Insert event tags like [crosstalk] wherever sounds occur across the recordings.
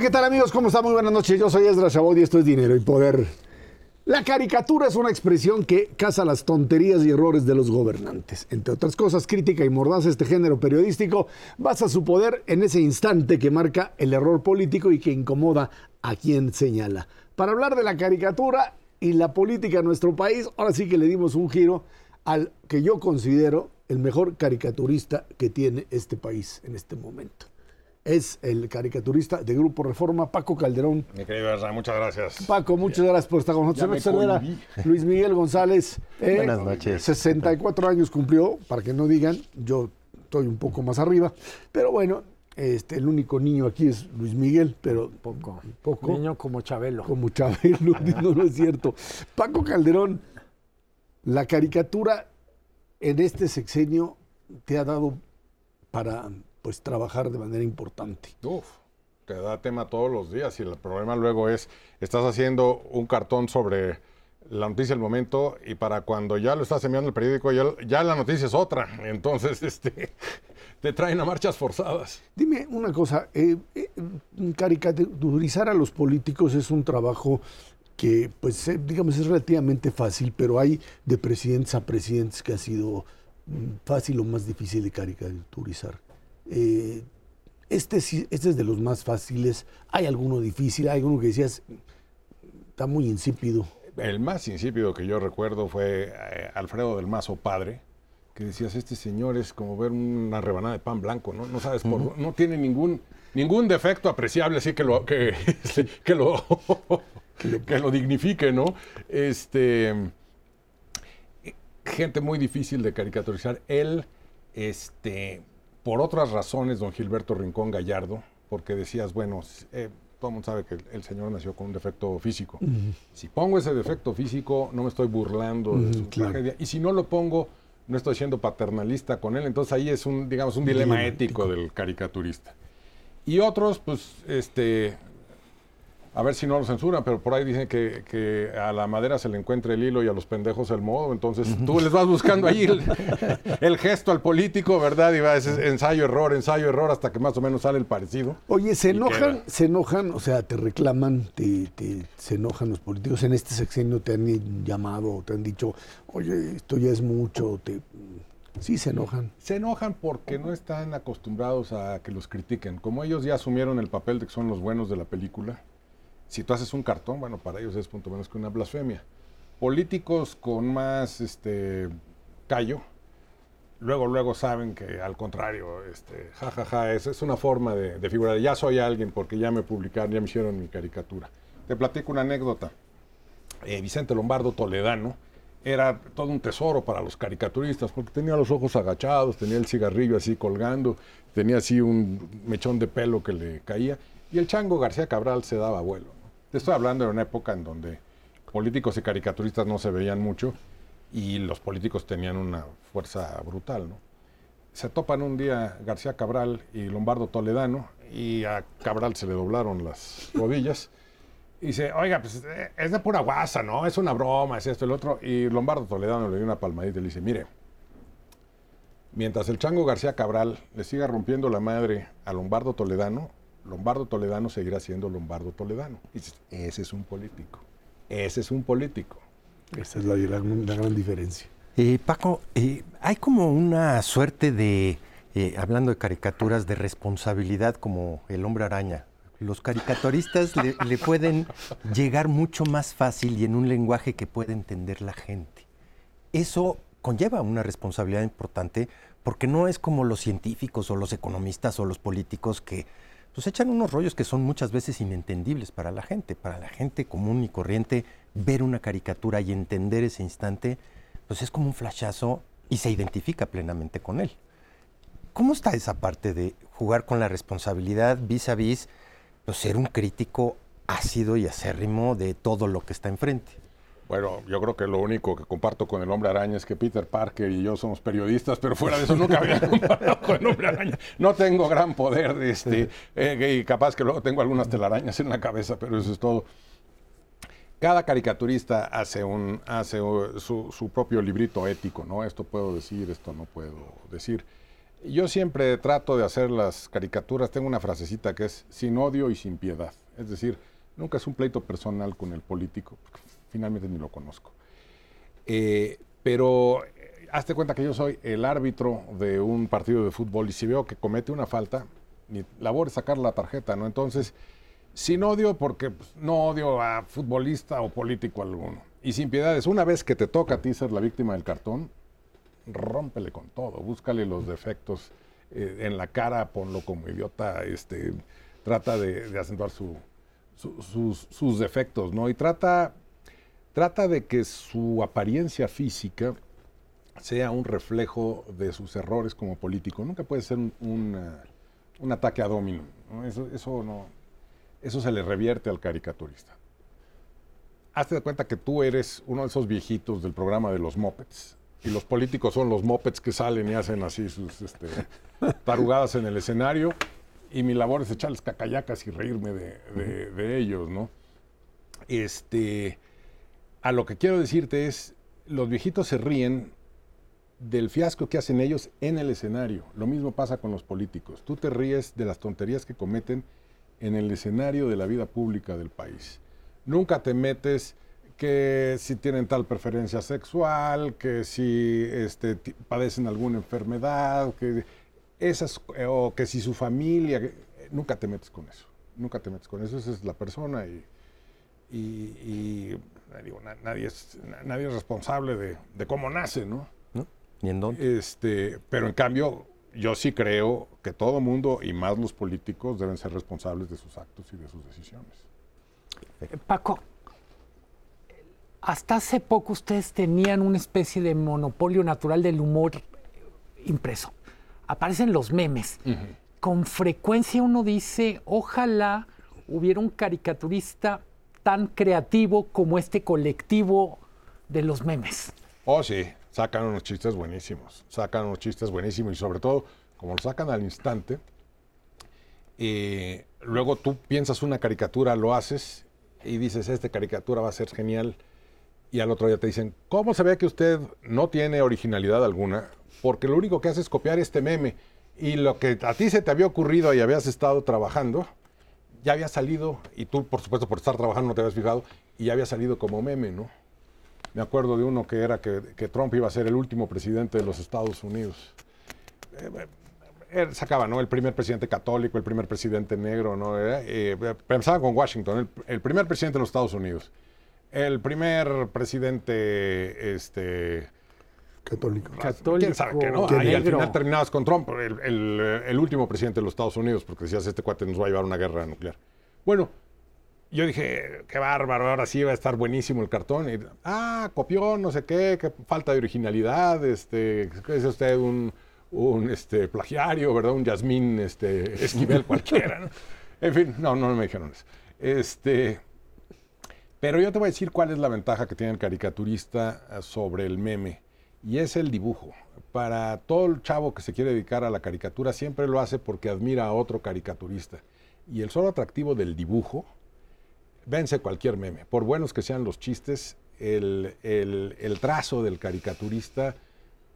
¿qué tal amigos? ¿Cómo están? Muy buenas noches. Yo soy Ezra Chabot y esto es Dinero y Poder. La caricatura es una expresión que caza las tonterías y errores de los gobernantes. Entre otras cosas, crítica y mordaz este género periodístico basa su poder en ese instante que marca el error político y que incomoda a quien señala. Para hablar de la caricatura y la política en nuestro país, ahora sí que le dimos un giro al que yo considero el mejor caricaturista que tiene este país en este momento es el caricaturista de Grupo Reforma, Paco Calderón. Mi querido Erra, muchas gracias. Paco, muchas gracias por estar con nosotros. [laughs] Luis Miguel González. Eh, Buenas noches. 64 años cumplió, para que no digan, yo estoy un poco más arriba, pero bueno, este, el único niño aquí es Luis Miguel, pero poco. poco niño como Chabelo. Como Chabelo, [laughs] no, no es cierto. Paco Calderón, la caricatura en este sexenio te ha dado para pues trabajar de manera importante. Uf, te da tema todos los días y el problema luego es, estás haciendo un cartón sobre la noticia del momento y para cuando ya lo estás enviando el periódico ya, la noticia es otra. Entonces, [laughs] este, te traen a marchas forzadas. Dime una cosa, eh, eh, caricaturizar a los políticos es un trabajo que, pues, eh, digamos, es relativamente fácil, pero hay de presidentes a presidentes que ha sido mm, fácil o más difícil de caricaturizar. Eh, este, este es de los más fáciles. Hay alguno difícil, hay alguno que decías, está muy insípido. El más insípido que yo recuerdo fue eh, Alfredo del Mazo Padre, que decías, este señor es como ver una rebanada de pan blanco, ¿no? No sabes por no tiene ningún, ningún defecto apreciable así que lo, que, [laughs] que lo, [laughs] que lo dignifique, ¿no? Este, gente muy difícil de caricaturizar. Él, este, por otras razones, don Gilberto Rincón Gallardo, porque decías, bueno, eh, todo el mundo sabe que el, señor nació con un defecto físico. Si pongo ese defecto físico, no me estoy burlando de su tragedia. Y si no lo pongo, no estoy siendo paternalista con él. Entonces ahí es un, digamos, un dilema ético del caricaturista. Y otros, pues, este, a ver si no lo censuran, pero por ahí dicen que, a la madera se le encuentra el hilo y a los pendejos el modo, entonces tú les vas buscando ahí el, gesto al político, ¿verdad? Y va ese ensayo, error, ensayo, error, hasta que más o menos sale el parecido. Oye, se enojan, se enojan, o sea, te reclaman, te, se enojan los políticos. En este sexenio te han llamado, te han dicho, oye, esto ya es mucho, te... Sí, se enojan. Se enojan porque no están acostumbrados a que los critiquen. Como ellos ya asumieron el papel de que son los buenos de la película, si tú haces un cartón, bueno, para ellos es punto menos que una blasfemia. Políticos con más este, callo, luego, luego saben que al contrario, este, jajaja, es, es una forma de, de, figurar. Ya soy alguien porque ya me publicaron, ya me hicieron mi caricatura. Te platico una anécdota. Eh, Vicente Lombardo Toledano era todo un tesoro para los caricaturistas porque tenía los ojos agachados, tenía el cigarrillo así colgando, tenía así un mechón de pelo que le caía. Y el chango García Cabral se daba vuelo. Te estoy hablando de una época en donde políticos y caricaturistas no se veían mucho y los políticos tenían una fuerza brutal, ¿no? Se topan un día García Cabral y Lombardo Toledano y a Cabral se le doblaron las rodillas. Y dice, oiga, pues eh, es de pura guasa, ¿no? Es una broma, es esto, el otro. Y Lombardo Toledano le dio una palmadita y le dice, mire, mientras el chango García Cabral le siga rompiendo la madre a Lombardo Toledano, Lombardo Toledano seguirá siendo Lombardo Toledano. Y ese es un político. Ese es un político. Esa es la, gran diferencia. Eh, Paco, eh, hay como una suerte de, eh, hablando de caricaturas, de responsabilidad como el hombre araña. Los caricaturistas le, pueden llegar mucho más fácil y en un lenguaje que puede entender la gente. Eso conlleva una responsabilidad importante porque no es como los científicos o los economistas o los políticos que pues echan unos rollos que son muchas veces inentendibles para la gente. Para la gente común y corriente, ver una caricatura y entender ese instante, pues es como un flashazo y se identifica plenamente con él. ¿Cómo está esa parte de jugar con la responsabilidad vis a vis, pues, ser un crítico ácido y acérrimo de todo lo que está enfrente? Bueno, yo creo que lo único que comparto con el hombre araña es que Peter Parker y yo somos periodistas, pero fuera de eso nunca había [laughs] comparado con el hombre araña. No tengo gran poder, este, eh, y capaz que luego tengo algunas telarañas en la cabeza, pero eso es todo. Cada caricaturista hace, un, hace su, propio librito ético, ¿no? Esto puedo decir, esto no puedo decir. Yo siempre trato de hacer las caricaturas, tengo una frasecita que es sin odio y sin piedad. Es decir, nunca es un pleito personal con el político, finalmente ni lo conozco. Eh, pero eh, hazte cuenta que yo soy el árbitro de un partido de fútbol y si veo que comete una falta, mi labor es sacar la tarjeta, ¿no? Entonces, sin odio, porque pues, no odio a futbolista o político alguno. Y sin piedades, una vez que te toca a ti ser la víctima del cartón, rómpele con todo, búscale los defectos eh, en la cara, ponlo como idiota, este, trata de, acentuar sus, sus, defectos, ¿no? Y trata, trata de que su apariencia física sea un reflejo de sus errores como político. Nunca puede ser un, ataque a domino. Eso, eso, no, eso se le revierte al caricaturista. Hazte de cuenta que tú eres uno de esos viejitos del programa de los Muppets y los políticos son los mopeds que salen y hacen así sus este, tarugadas en el escenario. Y mi labor es echarles cacayacas y reírme de, ellos, ¿no? Este, a lo que quiero decirte es, los viejitos se ríen del fiasco que hacen ellos en el escenario. Lo mismo pasa con los políticos. Tú te ríes de las tonterías que cometen en el escenario de la vida pública del país. Nunca te metes que si tienen tal preferencia sexual, que si este, padecen alguna enfermedad, que esas, o que si su familia, nunca te metes con eso, nunca te metes con eso, esa es la persona y, y, digo, nadie, es, nadie es responsable de, de cómo nace, ¿no? ¿No? ¿Ni en dónde? Este, pero en cambio, yo sí creo que todo mundo, y más los políticos, deben ser responsables de sus actos y de sus decisiones. Paco, hasta hace poco ustedes tenían una especie de monopolio natural del humor impreso. Aparecen los memes. Con frecuencia uno dice, ojalá hubiera un caricaturista tan creativo como este colectivo de los memes. Oh, sí, sacan unos chistes buenísimos, sacan unos chistes buenísimos y sobre todo, como lo sacan al instante, eh, luego tú piensas una caricatura, lo haces y dices, esta caricatura va a ser genial y al otro día te dicen, ¿cómo se ve que usted no tiene originalidad alguna? Porque lo único que hace es copiar este meme y lo que a ti se te había ocurrido y habías estado trabajando, ya había salido, y tú por supuesto por estar trabajando no te habías fijado, y ya había salido como meme, ¿no? Me acuerdo de uno que era que, Trump iba a ser el último presidente de los Estados Unidos. Eh, eh, él sacaba, ¿no? El primer presidente católico, el primer presidente negro, ¿no? Eh, pensaba con Washington, el primer presidente de los Estados Unidos el primer presidente este, católico. ¿Quién sabe que no? Ahí al final terminabas con Trump, el, último presidente de los Estados Unidos, porque decías, este cuate nos va a llevar a una guerra nuclear. Bueno, yo dije, qué bárbaro, ahora sí va a estar buenísimo el cartón. Y, ah, copió, no sé qué, qué falta de originalidad, este, es usted un, un este, plagiario, ¿verdad? Un Yasmín este, Esquivel [laughs] cualquiera, En fin, no, no me dijeron eso. Este, pero yo te voy a decir cuál es la ventaja que tiene el caricaturista eh, sobre el meme. Y es el dibujo. Para todo el chavo que se quiere dedicar a la caricatura, siempre lo hace porque admira a otro caricaturista. Y el solo atractivo del dibujo vence cualquier meme. Por buenos que sean los chistes, el, trazo del caricaturista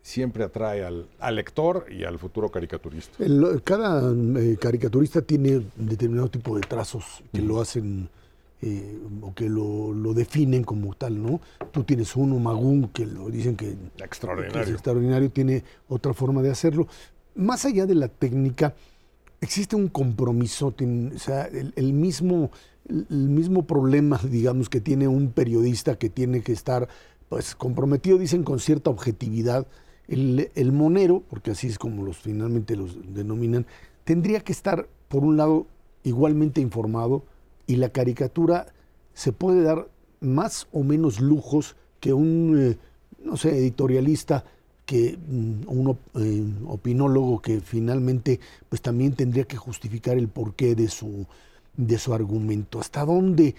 siempre atrae al, lector y al futuro caricaturista. cada eh, caricaturista tiene un determinado tipo de trazos que lo hacen eh, o que lo, definen como tal, ¿no? Tú tienes uno, Magún, que lo dicen que, extraordinario. es extraordinario, tiene otra forma de hacerlo. Más allá de la técnica, existe un compromiso, o sea, el, mismo, el mismo problema, [laughs] digamos, que tiene un periodista que tiene que estar pues, comprometido, dicen, con cierta objetividad. El, el monero, porque así es como los finalmente los denominan, tendría que estar, por un lado, igualmente informado, y la caricatura se puede dar más o menos lujos que un, eh, no sé, editorialista que mm, un eh, opinólogo que finalmente pues también tendría que justificar el porqué de su, de su argumento. ¿Hasta dónde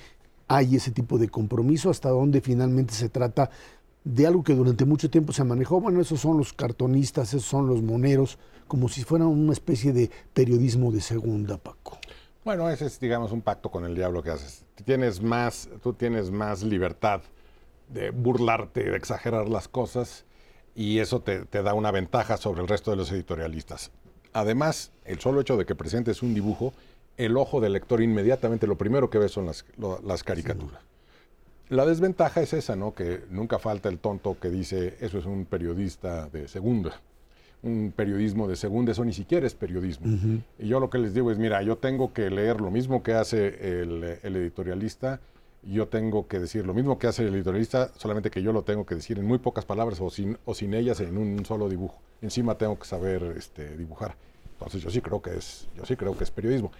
hay ese tipo de compromiso? ¿Hasta dónde finalmente se trata de algo que durante mucho tiempo se manejó? Bueno, esos son los cartonistas, esos son los moneros, como si fueran una especie de periodismo de segunda, Paco. Bueno, ese es, digamos, un pacto con el diablo que haces. Tienes más, tú tienes más libertad de burlarte, de exagerar las cosas. y eso te, te da una ventaja sobre el resto de los editorialistas. Además, el solo hecho de que presentes un dibujo, el ojo del lector inmediatamente lo primero que ve son las, lo- las caricaturas. La desventaja es esa, ¿no? Que nunca falta el tonto que dice, eso es un periodista de segunda. Un periodismo de segunda, eso ni siquiera es periodismo. Y yo lo que les digo es, mira, yo tengo que leer lo mismo que hace el, el editorialista, yo tengo que decir lo mismo que hace el editorialista, solamente que yo lo tengo que decir en muy pocas palabras o sin, o sin ellas en un solo dibujo. Encima tengo que saber este, dibujar. Entonces yo sí creo que es, yo sí creo que es periodismo.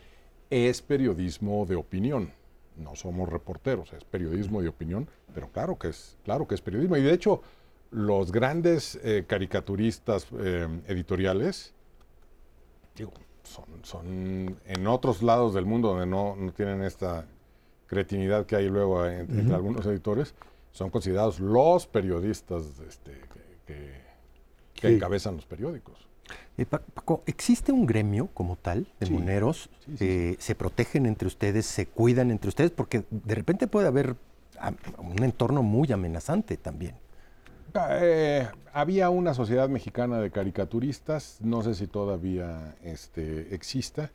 Es periodismo de opinión. No somos reporteros, es periodismo de opinión, pero claro que es, claro que es periodismo. Y de hecho, los grandes eh, caricaturistas eh, editoriales, digo, son, son en otros lados del mundo donde no, no tienen esta cretinidad que hay luego en- entre algunos editores, son considerados los periodistas este, que, que- que Sí. encabezan los periódicos. Eh, Pa- Paco, ¿existe un gremio como tal de Sí. moneros? Sí, Eh, ¿Se protegen entre ustedes, se cuidan entre ustedes? Porque de repente puede haber un entorno muy amenazante también. Eh, había una sociedad mexicana de caricaturistas, no sé si todavía este, exista,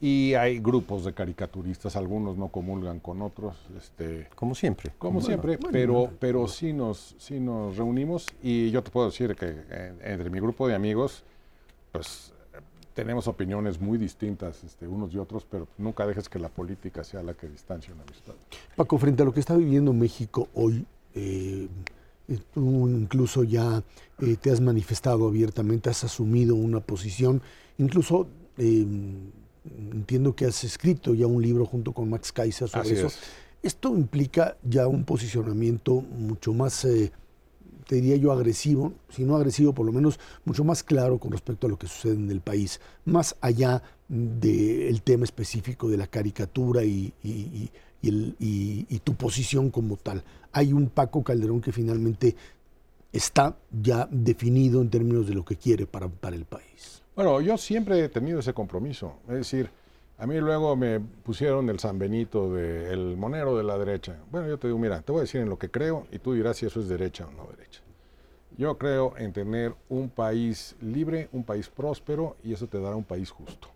y hay grupos de caricaturistas, algunos no comulgan con otros, este, Como siempre. como siempre, pero, pero sí, nos, sí nos reunimos y yo te puedo decir que eh, entre mi grupo de amigos, pues tenemos opiniones muy distintas este, unos y otros, pero nunca dejes que la política sea la que distancie una amistad. Paco, frente a lo que está viviendo México hoy, eh, tú incluso ya eh, te has manifestado abiertamente, has asumido una posición, incluso eh, entiendo que has escrito ya un libro junto con Max Kaiser sobre Así eso. es. Esto implica ya un posicionamiento mucho más, eh, te diría yo, agresivo, si no agresivo, por lo menos mucho más claro con respecto a lo que sucede en el país, más allá del tema específico de la caricatura y, y- y- y el- y- y tu posición como tal. Hay un Paco Calderón que finalmente está ya definido en términos de lo que quiere para, para el país. Bueno, yo siempre he tenido ese compromiso. Es decir, a mí luego me pusieron el San Benito del monero de la derecha. Bueno, yo te digo, mira, te voy a decir en lo que creo y tú dirás si eso es derecha o no derecha. Yo creo en tener un país libre, un país próspero y eso te dará un país justo.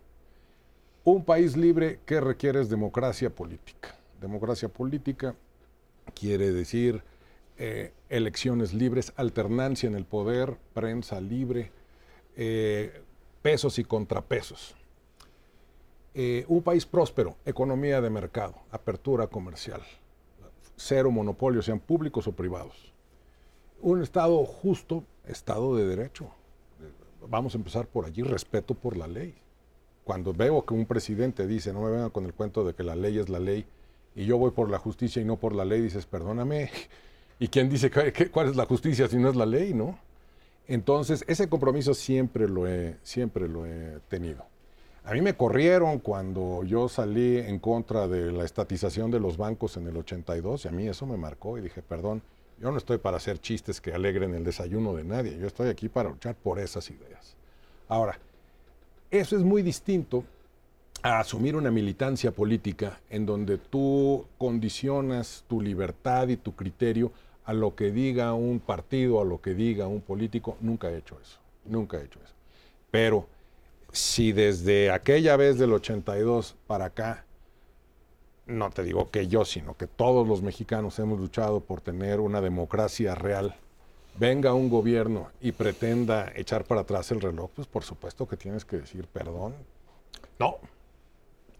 Un país libre que requiere es democracia política. Democracia política quiere decir eh, elecciones libres, alternancia en el poder, prensa libre, eh, pesos y contrapesos. Eh, un país próspero, economía de mercado, apertura comercial, cero monopolios, sean públicos o privados. Un Estado justo, Estado de derecho. Vamos a empezar por allí, respeto por la ley. Cuando veo que un presidente dice, no me vengan con el cuento de que la ley es la ley, y yo voy por la justicia y no por la ley, dices, perdóname. [laughs] ¿Y quién dice que- cuál es la justicia si no es la ley, no? Entonces, ese compromiso siempre lo he, siempre lo he tenido. A mí me corrieron cuando yo salí en contra de la estatización de los bancos en el 82 y a mí eso me marcó y dije, perdón, yo no estoy para hacer chistes que alegren el desayuno de nadie, yo estoy aquí para luchar por esas ideas. Ahora, eso es muy distinto a asumir una militancia política en donde tú condicionas tu libertad y tu criterio a lo que diga un partido, a lo que diga un político. Nunca he hecho eso, nunca he hecho eso. Pero si desde aquella vez del 82 para acá, no te digo que yo, sino que todos los mexicanos hemos luchado por tener una democracia real, venga un gobierno y pretenda echar para atrás el reloj, pues por supuesto que tienes que decir perdón. No.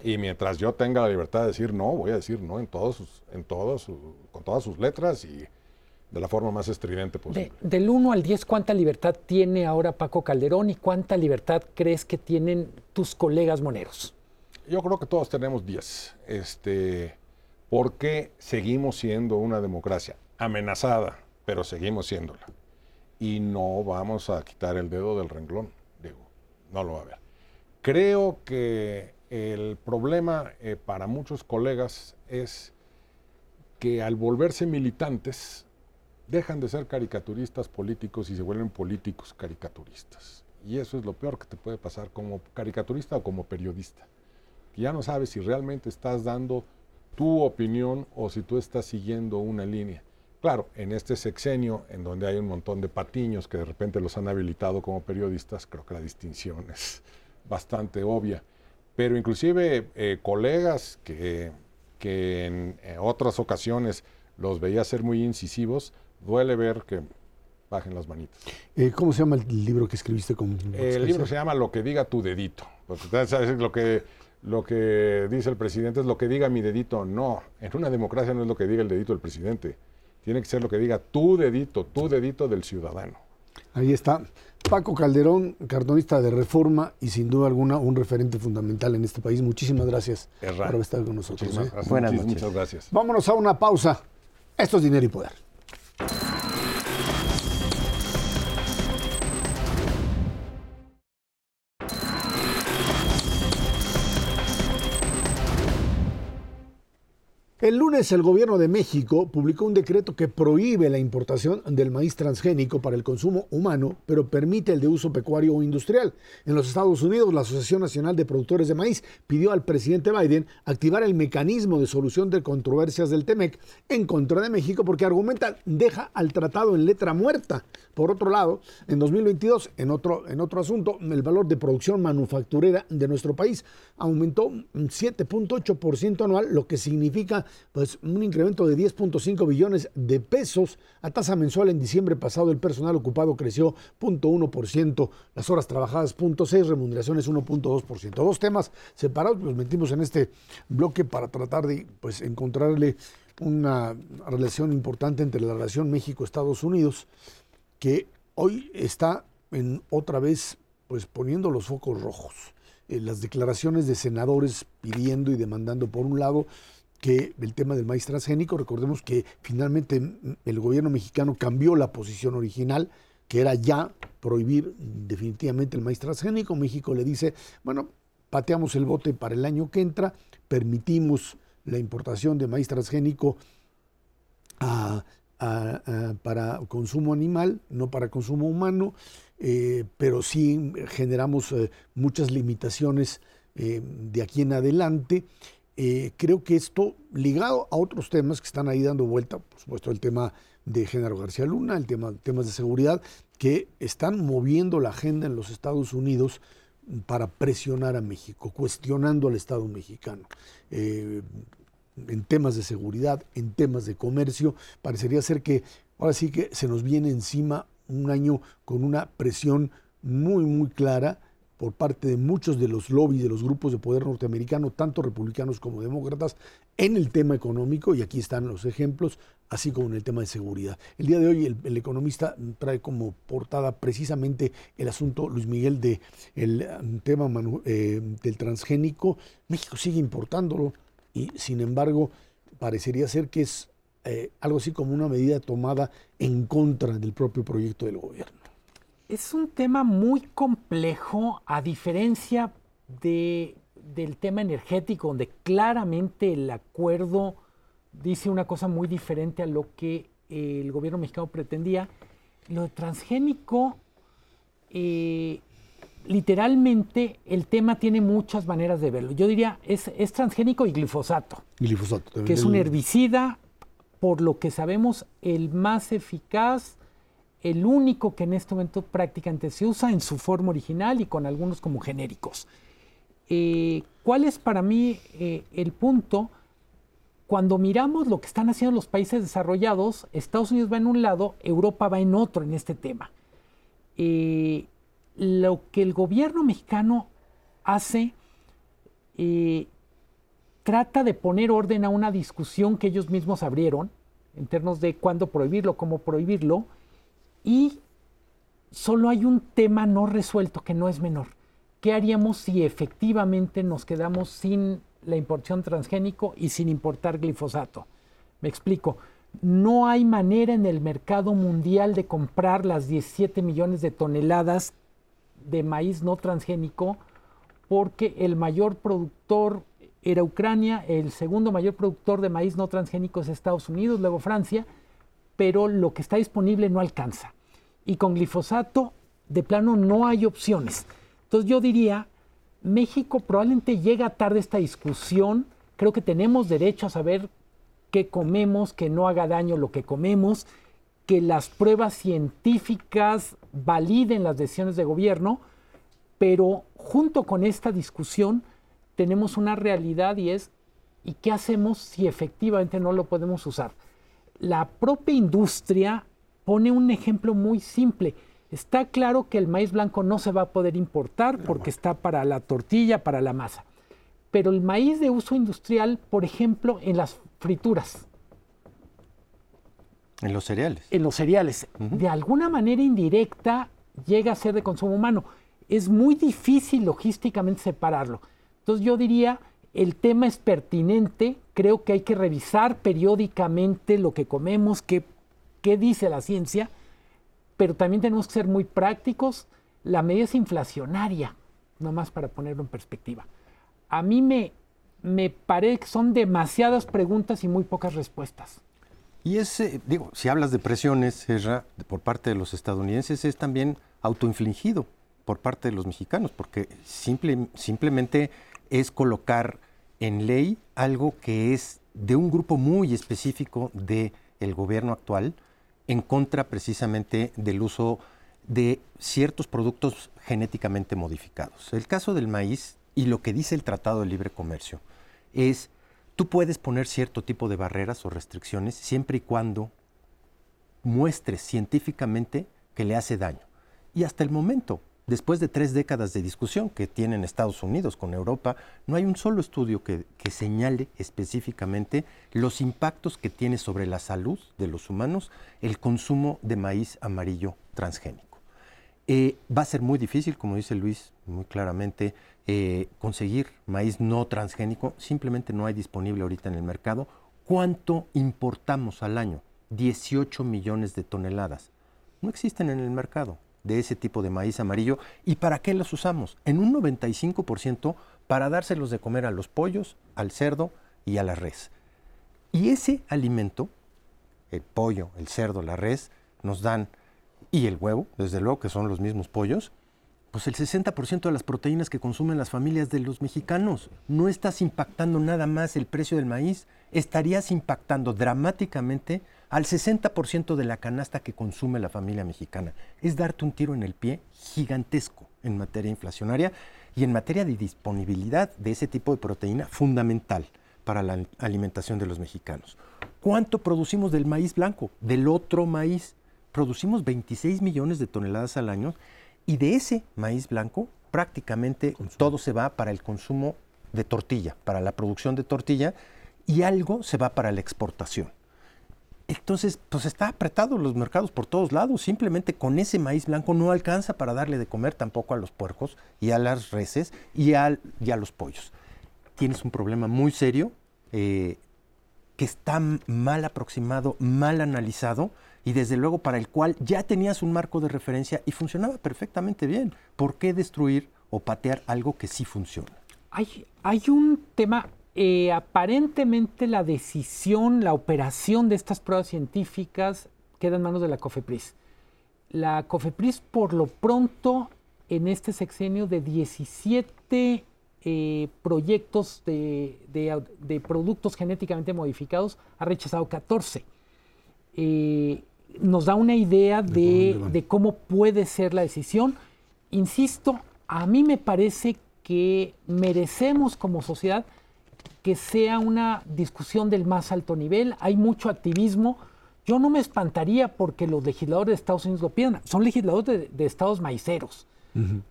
Y mientras yo tenga la libertad de decir no, voy a decir no en todos sus, en todos su- con todas sus letras y de la forma más estridente De- posible. del 1 al 10, ¿cuánta libertad tiene ahora Paco Calderón y cuánta libertad crees que tienen tus colegas moneros? Yo creo que todos tenemos 10. Este, porque seguimos siendo una democracia amenazada, pero seguimos siéndola. Y no vamos a quitar el dedo del renglón, digo, no lo va a haber. Creo que el problema eh, para muchos colegas es que al volverse militantes dejan de ser caricaturistas políticos y se vuelven políticos caricaturistas. Y eso es lo peor que te puede pasar como caricaturista o como periodista ya no sabes si realmente estás dando tu opinión o si tú estás siguiendo una línea. Claro, en este sexenio, en donde hay un montón de patiños que de repente los han habilitado como periodistas, creo que la distinción es bastante obvia. Pero inclusive eh, colegas que, que en eh, otras ocasiones los veía ser muy incisivos, duele ver que bajen las manitas. Eh, ¿Cómo se llama el libro que escribiste con El libro se llama Lo que diga tu dedito. Porque, ¿sabes? Lo que lo que dice el presidente es lo que diga mi dedito. No, en una democracia no es lo que diga el dedito del presidente. Tiene que ser lo que diga tu dedito, tu dedito del ciudadano. Ahí está. Paco Calderón, cartonista de Reforma y sin duda alguna un referente fundamental en este país. Muchísimas gracias por haber estado con nosotros. Muchísimas, ¿eh? gracias. Buenas noches. muchas gracias. Vámonos a una pausa. Esto es Dinero y Poder. El lunes el gobierno de México publicó un decreto que prohíbe la importación del maíz transgénico para el consumo humano, pero permite el de uso pecuario o industrial. En los Estados Unidos, la Asociación Nacional de Productores de Maíz pidió al presidente Biden activar el mecanismo de solución de controversias del TEMEC en contra de México porque argumenta deja al tratado en letra muerta. Por otro lado, en 2022, en otro, en otro asunto, el valor de producción manufacturera de nuestro país aumentó un 7.8% anual, lo que significa pues, un incremento de 10.5 billones de pesos a tasa mensual. En diciembre pasado, el personal ocupado creció 0.1%, las horas trabajadas 0.6%, remuneraciones 1.2%. Dos temas separados, los metimos en este bloque para tratar de pues, encontrarle una relación importante entre la relación México-Estados Unidos que hoy está en otra vez pues poniendo los focos rojos. Eh, las declaraciones de senadores pidiendo y demandando por un lado que el tema del maíz transgénico, recordemos que finalmente el gobierno mexicano cambió la posición original, que era ya prohibir definitivamente el maíz transgénico. México le dice, bueno, pateamos el bote para el año que entra, permitimos la importación de maíz transgénico a- para consumo animal, no para consumo humano, eh, pero sí generamos eh, muchas limitaciones eh, de aquí en adelante. Eh, creo que esto, ligado a otros temas que están ahí dando vuelta, por supuesto el tema de Género García Luna, el tema temas de seguridad, que están moviendo la agenda en los Estados Unidos para presionar a México, cuestionando al Estado mexicano. Eh, en temas de seguridad, en temas de comercio, parecería ser que ahora sí que se nos viene encima un año con una presión muy, muy clara por parte de muchos de los lobbies de los grupos de poder norteamericano, tanto republicanos como demócratas, en el tema económico, y aquí están los ejemplos, así como en el tema de seguridad. El día de hoy el, economista trae como portada precisamente el asunto, Luis Miguel, de um, tema eh, del transgénico. México sigue importándolo y sin embargo parecería ser que es eh, algo así como una medida tomada en contra del propio proyecto del gobierno. Es un tema muy complejo, a diferencia de, del tema energético, donde claramente el acuerdo dice una cosa muy diferente a lo que el gobierno mexicano pretendía. Lo de transgénico, eh, literalmente el tema tiene muchas maneras de verlo. Yo diría, es, es transgénico y glifosato Glifosato. que es un herbicida, por lo que sabemos, el más eficaz, el único que en este momento prácticamente se usa en su forma original y con algunos como genéricos. Eh, ¿Cuál es para mí eh, el punto? Cuando miramos lo que están haciendo los países desarrollados, Estados Unidos va en un lado, Europa va en otro en este tema. Eh, lo que el gobierno mexicano hace trata de poner orden a una discusión que ellos mismos abrieron en términos de cuándo prohibirlo, cómo prohibirlo, y solo hay un tema no resuelto que no es menor. ¿Qué haríamos si efectivamente nos quedamos sin la importación transgénico y sin importar glifosato? Me explico. No hay manera en el mercado mundial de comprar las 17 millones de toneladas de maíz no transgénico porque el mayor productor era Ucrania, el segundo mayor productor de maíz no transgénico es Estados Unidos, luego Francia, pero lo que está disponible no alcanza. Y con glifosato, de plano, no hay opciones. Entonces yo diría, México probablemente llega tarde esta discusión, creo que tenemos derecho a saber qué comemos, que no haga daño lo que comemos, que las pruebas científicas validen las decisiones de gobierno, pero junto con esta discusión tenemos una realidad y es, ¿y qué hacemos si efectivamente no lo podemos usar? La propia industria pone un ejemplo muy simple. Está claro que el maíz blanco no se va a poder importar porque está para la tortilla, para la masa. Pero el maíz de uso industrial, por ejemplo, en las frituras, en los cereales. En los cereales. De alguna manera indirecta llega a ser de consumo humano. Es muy difícil logísticamente separarlo. Entonces yo diría, el tema es pertinente, creo que hay que revisar periódicamente lo que comemos, qué, dice la ciencia, pero también tenemos que ser muy prácticos. La medida es inflacionaria, nomás para ponerlo en perspectiva. A mí me, me parece que son demasiadas preguntas y muy pocas respuestas. Y ese, digo, si hablas de presiones, por parte de los estadounidenses, es también autoinfligido por parte de los mexicanos, porque simple, simplemente es colocar en ley algo que es de un grupo muy específico del el gobierno actual en contra precisamente del uso de ciertos productos genéticamente modificados. El caso del maíz y lo que dice el Tratado de Libre Comercio es Tú puedes poner cierto tipo de barreras o restricciones siempre y cuando muestres científicamente que le hace daño. Y hasta el momento, después de tres décadas de discusión que tienen Estados Unidos con Europa, no hay un solo estudio que, señale específicamente los impactos que tiene sobre la salud de los humanos el consumo de maíz amarillo transgénico. Eh, va a ser muy difícil, como dice Luis muy claramente, eh, conseguir maíz no transgénico, simplemente no hay disponible ahorita en el mercado. ¿Cuánto importamos al año? 18 millones de toneladas. No existen en el mercado de ese tipo de maíz amarillo. ¿Y para qué los usamos? En un 95% para dárselos de comer a los pollos, al cerdo y a la res. Y ese alimento, el pollo, el cerdo, la res, nos dan, y el huevo, desde luego que son los mismos pollos, pues el 60% de las proteínas que consumen las familias de los mexicanos. No estás impactando nada más el precio del maíz, estarías impactando dramáticamente al 60% de la canasta que consume la familia mexicana. Es darte un tiro en el pie gigantesco en materia inflacionaria y en materia de disponibilidad de ese tipo de proteína fundamental para la alimentación de los mexicanos. ¿Cuánto producimos del maíz blanco? Del otro maíz. Producimos 26 millones de toneladas al año y de ese maíz blanco prácticamente todo se va para el consumo de tortilla, para la producción de tortilla, y algo se va para la exportación. Entonces, pues está apretado los mercados por todos lados. Simplemente con ese maíz blanco no alcanza para darle de comer tampoco a los puercos y a las reses y, a los pollos. Tienes un problema muy serio eh, que está mal aproximado, mal analizado y desde luego para el cual ya tenías un marco de referencia y funcionaba perfectamente bien. ¿Por qué destruir o patear algo que sí funciona? Hay, hay un tema, eh, aparentemente la decisión, la operación de estas pruebas científicas queda en manos de la COFEPRIS. La COFEPRIS por lo pronto en este sexenio de 17 eh, proyectos de, de, productos genéticamente modificados ha rechazado 14. Eh, nos da una idea de, cómo puede ser la decisión. Insisto, a mí me parece que merecemos como sociedad que sea una discusión del más alto nivel. Hay mucho activismo. Yo no me espantaría porque los legisladores de Estados Unidos lo pidan. Son legisladores de, estados maiceros.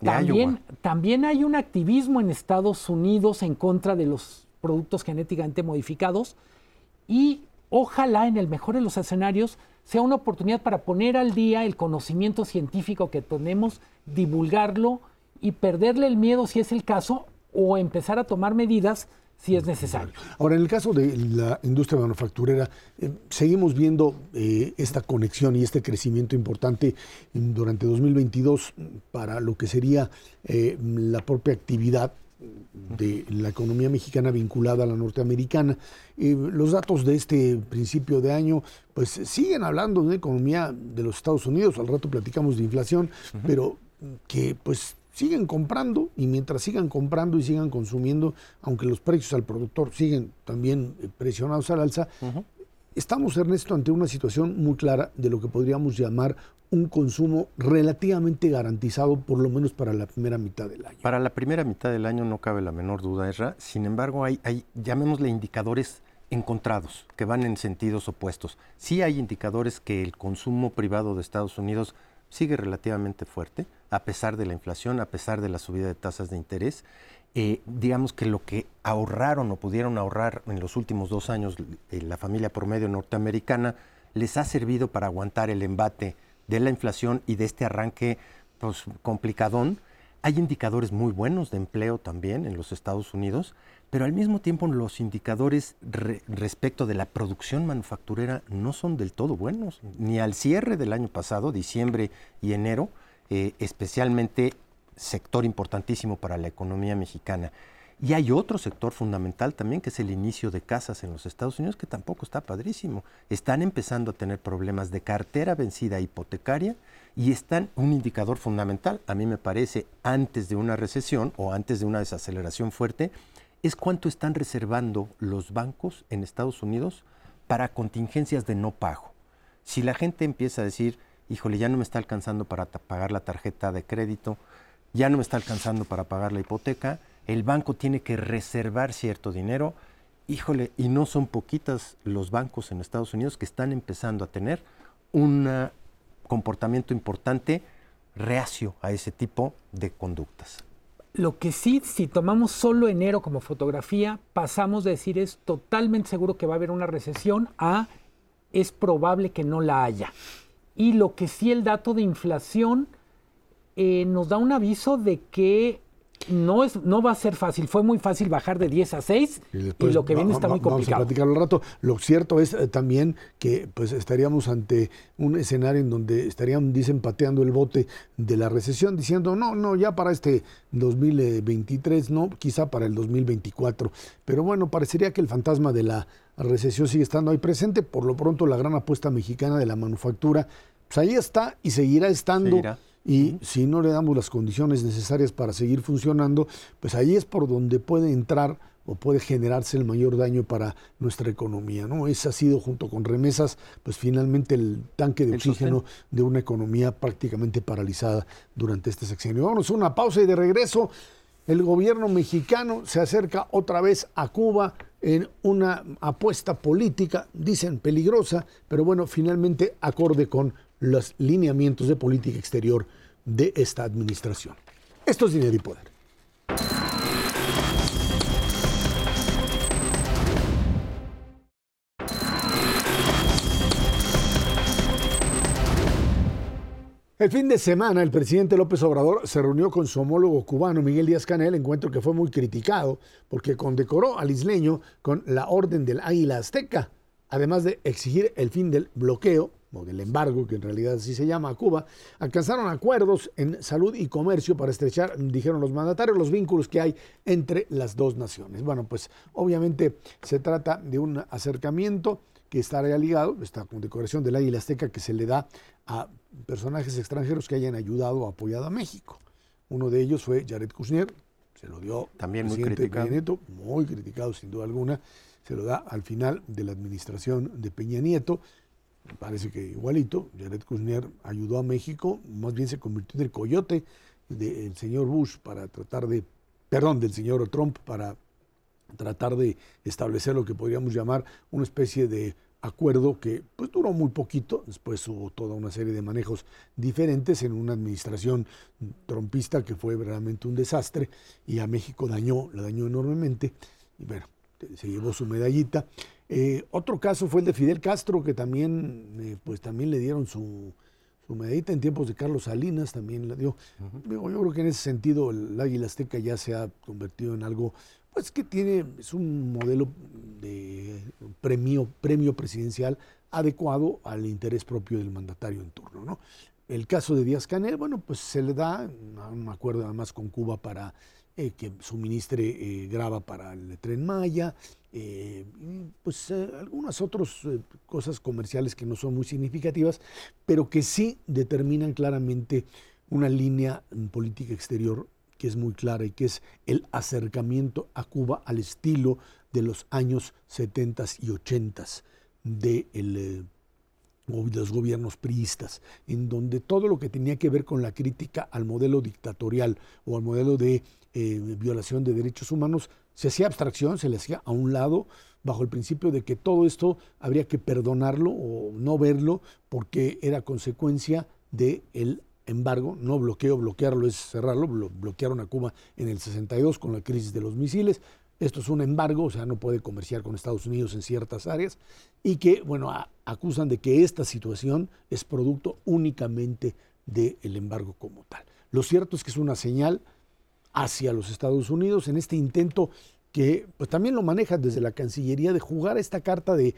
también, también hay un activismo en Estados Unidos en contra de los productos genéticamente modificados y ojalá en el mejor de los escenarios sea una oportunidad para poner al día el conocimiento científico que tenemos, divulgarlo y perderle el miedo si es el caso o empezar a tomar medidas si es necesario. Ahora, en el caso de la industria manufacturera, eh, seguimos viendo eh, esta conexión y este crecimiento importante durante 2022 para lo que sería eh, la propia actividad de la economía mexicana vinculada a la norteamericana. los datos de este principio de año pues siguen hablando de una economía de los Estados Unidos, al rato platicamos de inflación, pero que pues siguen comprando y mientras sigan comprando y sigan consumiendo, aunque los precios al productor siguen también eh, presionados al alza, estamos, Ernesto, ante una situación muy clara de lo que podríamos llamar un consumo relativamente garantizado, por lo menos para la primera mitad del año. Para la primera mitad del año no cabe la menor duda, Erra. Sin embargo, hay, hay llamémosle indicadores encontrados, que van en sentidos opuestos. Sí hay indicadores que el consumo privado de Estados Unidos sigue relativamente fuerte, a pesar de la inflación, a pesar de la subida de tasas de interés. Eh, digamos que lo que ahorraron o pudieron ahorrar en los últimos dos años eh, la familia promedio norteamericana les ha servido para aguantar el embate de la inflación y de este arranque pues, complicadón. Hay indicadores muy buenos de empleo también en los Estados Unidos pero al mismo tiempo los indicadores respecto de la producción manufacturera no son del todo buenos. Ni al cierre del año pasado, diciembre y enero, eh, especialmente sector importantísimo para la economía mexicana. Y hay otro sector fundamental también, que es el inicio de casas en los Estados Unidos, que tampoco está padrísimo. Están empezando a tener problemas de cartera vencida hipotecaria y están un indicador fundamental, a mí me parece, antes de una recesión o antes de una desaceleración fuerte, es cuánto están reservando los bancos en Estados Unidos para contingencias de no pago. Si la gente empieza a decir, híjole, ya no me está alcanzando para pagar la tarjeta de crédito, ya no me está alcanzando para pagar la hipoteca, el banco tiene que reservar cierto dinero. Híjole, y no son poquitas los bancos en Estados Unidos que están empezando a tener un comportamiento importante reacio a ese tipo de conductas. Lo que sí, si tomamos solo enero como fotografía, pasamos de decir es totalmente seguro que va a haber una recesión a es probable que no la haya. Y lo que sí el dato de inflación eh, nos da un aviso de que no, es, no va a ser fácil. Fue muy fácil bajar de 10 a 6 y, lo que viene está muy complicado. Vamos a platicarlo un rato. Lo cierto es eh, también que pues estaríamos ante un escenario en donde estarían, dicen, pateando el bote de la recesión, diciendo, no, no, ya para este 2023, no, quizá para el 2024. Pero bueno, parecería que el fantasma de la recesión sigue estando ahí presente. Por lo pronto, la gran apuesta mexicana de la manufactura, pues ahí está y seguirá estando y si no le damos las condiciones necesarias para seguir funcionando, pues ahí es por donde puede entrar o puede generarse el mayor daño para nuestra economía, ¿no? Ese ha sido junto con remesas, pues finalmente el tanque de oxígeno de una economía prácticamente paralizada durante este sexenio. Vamos a una pausa y de regreso el gobierno mexicano se acerca otra vez a Cuba en una apuesta política, dicen peligrosa, pero bueno, finalmente acorde con los lineamientos de política exterior de esta administración. Esto es dinero y poder. El fin de semana, el presidente López Obrador se reunió con su homólogo cubano Miguel Díaz Canel, encuentro que fue muy criticado porque condecoró al isleño con la Orden del Águila Azteca, además de exigir el fin del bloqueo o del embargo, que en realidad así se llama a Cuba, alcanzaron acuerdos en salud y comercio para estrechar, dijeron los mandatarios, los vínculos que hay entre las dos naciones. Bueno, pues obviamente se trata de un acercamiento que estaría ligado, esta condecoración del Águila Azteca que se le da a personajes extranjeros que hayan ayudado o apoyado a México. Uno de ellos fue Jared Kushner, se lo dio también muy criticado. Peña Nieto, muy criticado sin duda alguna, se lo da al final de la administración de Peña Nieto parece que igualito, Jared Kushner ayudó a México, más bien se convirtió en el coyote del señor Bush para tratar de, perdón, del señor Trump para tratar de establecer lo que podríamos llamar una especie de acuerdo que pues duró muy poquito, después hubo toda una serie de manejos diferentes en una administración trompista que fue verdaderamente un desastre y a México dañó, la dañó enormemente y bueno, se llevó su medallita. Eh, otro caso fue el de Fidel Castro, que también, eh, pues también le dieron su, su, medallita en tiempos de Carlos Salinas, también la dio. Yo creo que en ese sentido el Águila Azteca ya se ha convertido en algo, pues que tiene, es un modelo de premio, premio presidencial adecuado al interés propio del mandatario en turno, ¿no? El caso de Díaz Canel, bueno, pues se le da un acuerdo además con Cuba para eh, que suministre grava para el tren Maya, eh, pues algunas otras cosas comerciales que no son muy significativas, pero que sí determinan claramente una línea en política exterior que es muy clara y que es el acercamiento a Cuba al estilo de los años 70 y 80 de los gobiernos priistas, en donde todo lo que tenía que ver con la crítica al modelo dictatorial o al modelo de eh, violación de derechos humanos, se hacía abstracción, se le hacía a un lado, bajo el principio de que todo esto habría que perdonarlo o no verlo, porque era consecuencia del el embargo, no bloqueo, bloquearlo es cerrarlo, bloquearon a Cuba en el 62 con la crisis de los misiles, esto es un embargo, o sea, no puede comerciar con Estados Unidos en ciertas áreas, y que, bueno, acusan de que esta situación es producto únicamente del embargo como tal. Lo cierto es que es una señal hacia los Estados Unidos en este intento que pues también lo maneja desde la Cancillería de jugar esta carta de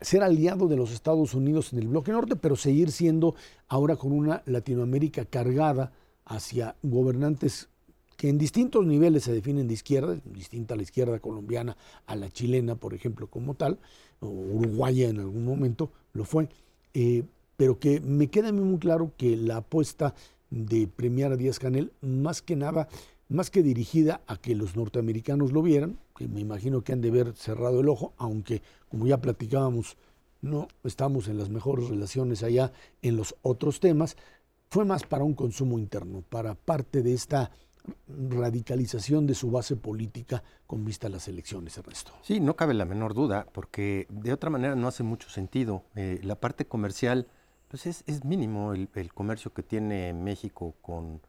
ser aliado de los Estados Unidos en el bloque norte, pero seguir siendo ahora con una Latinoamérica cargada hacia gobernantes que en distintos niveles se definen de izquierda, distinta a la izquierda colombiana, a la chilena, por ejemplo, como tal, o uruguaya en algún momento lo fue, eh, pero que me queda muy claro que la apuesta de premiar a Díaz Canel, más que nada, más que dirigida a que los norteamericanos lo vieran, que me imagino que han de haber cerrado el ojo, aunque, como ya platicábamos, no estamos en las mejores relaciones allá en los otros temas, fue más para un consumo interno, para parte de esta radicalización de su base política con vista a las elecciones, Ernesto. Sí, no cabe la menor duda, porque de otra manera no hace mucho sentido. Eh, la parte comercial, pues es, mínimo el, comercio que tiene México con,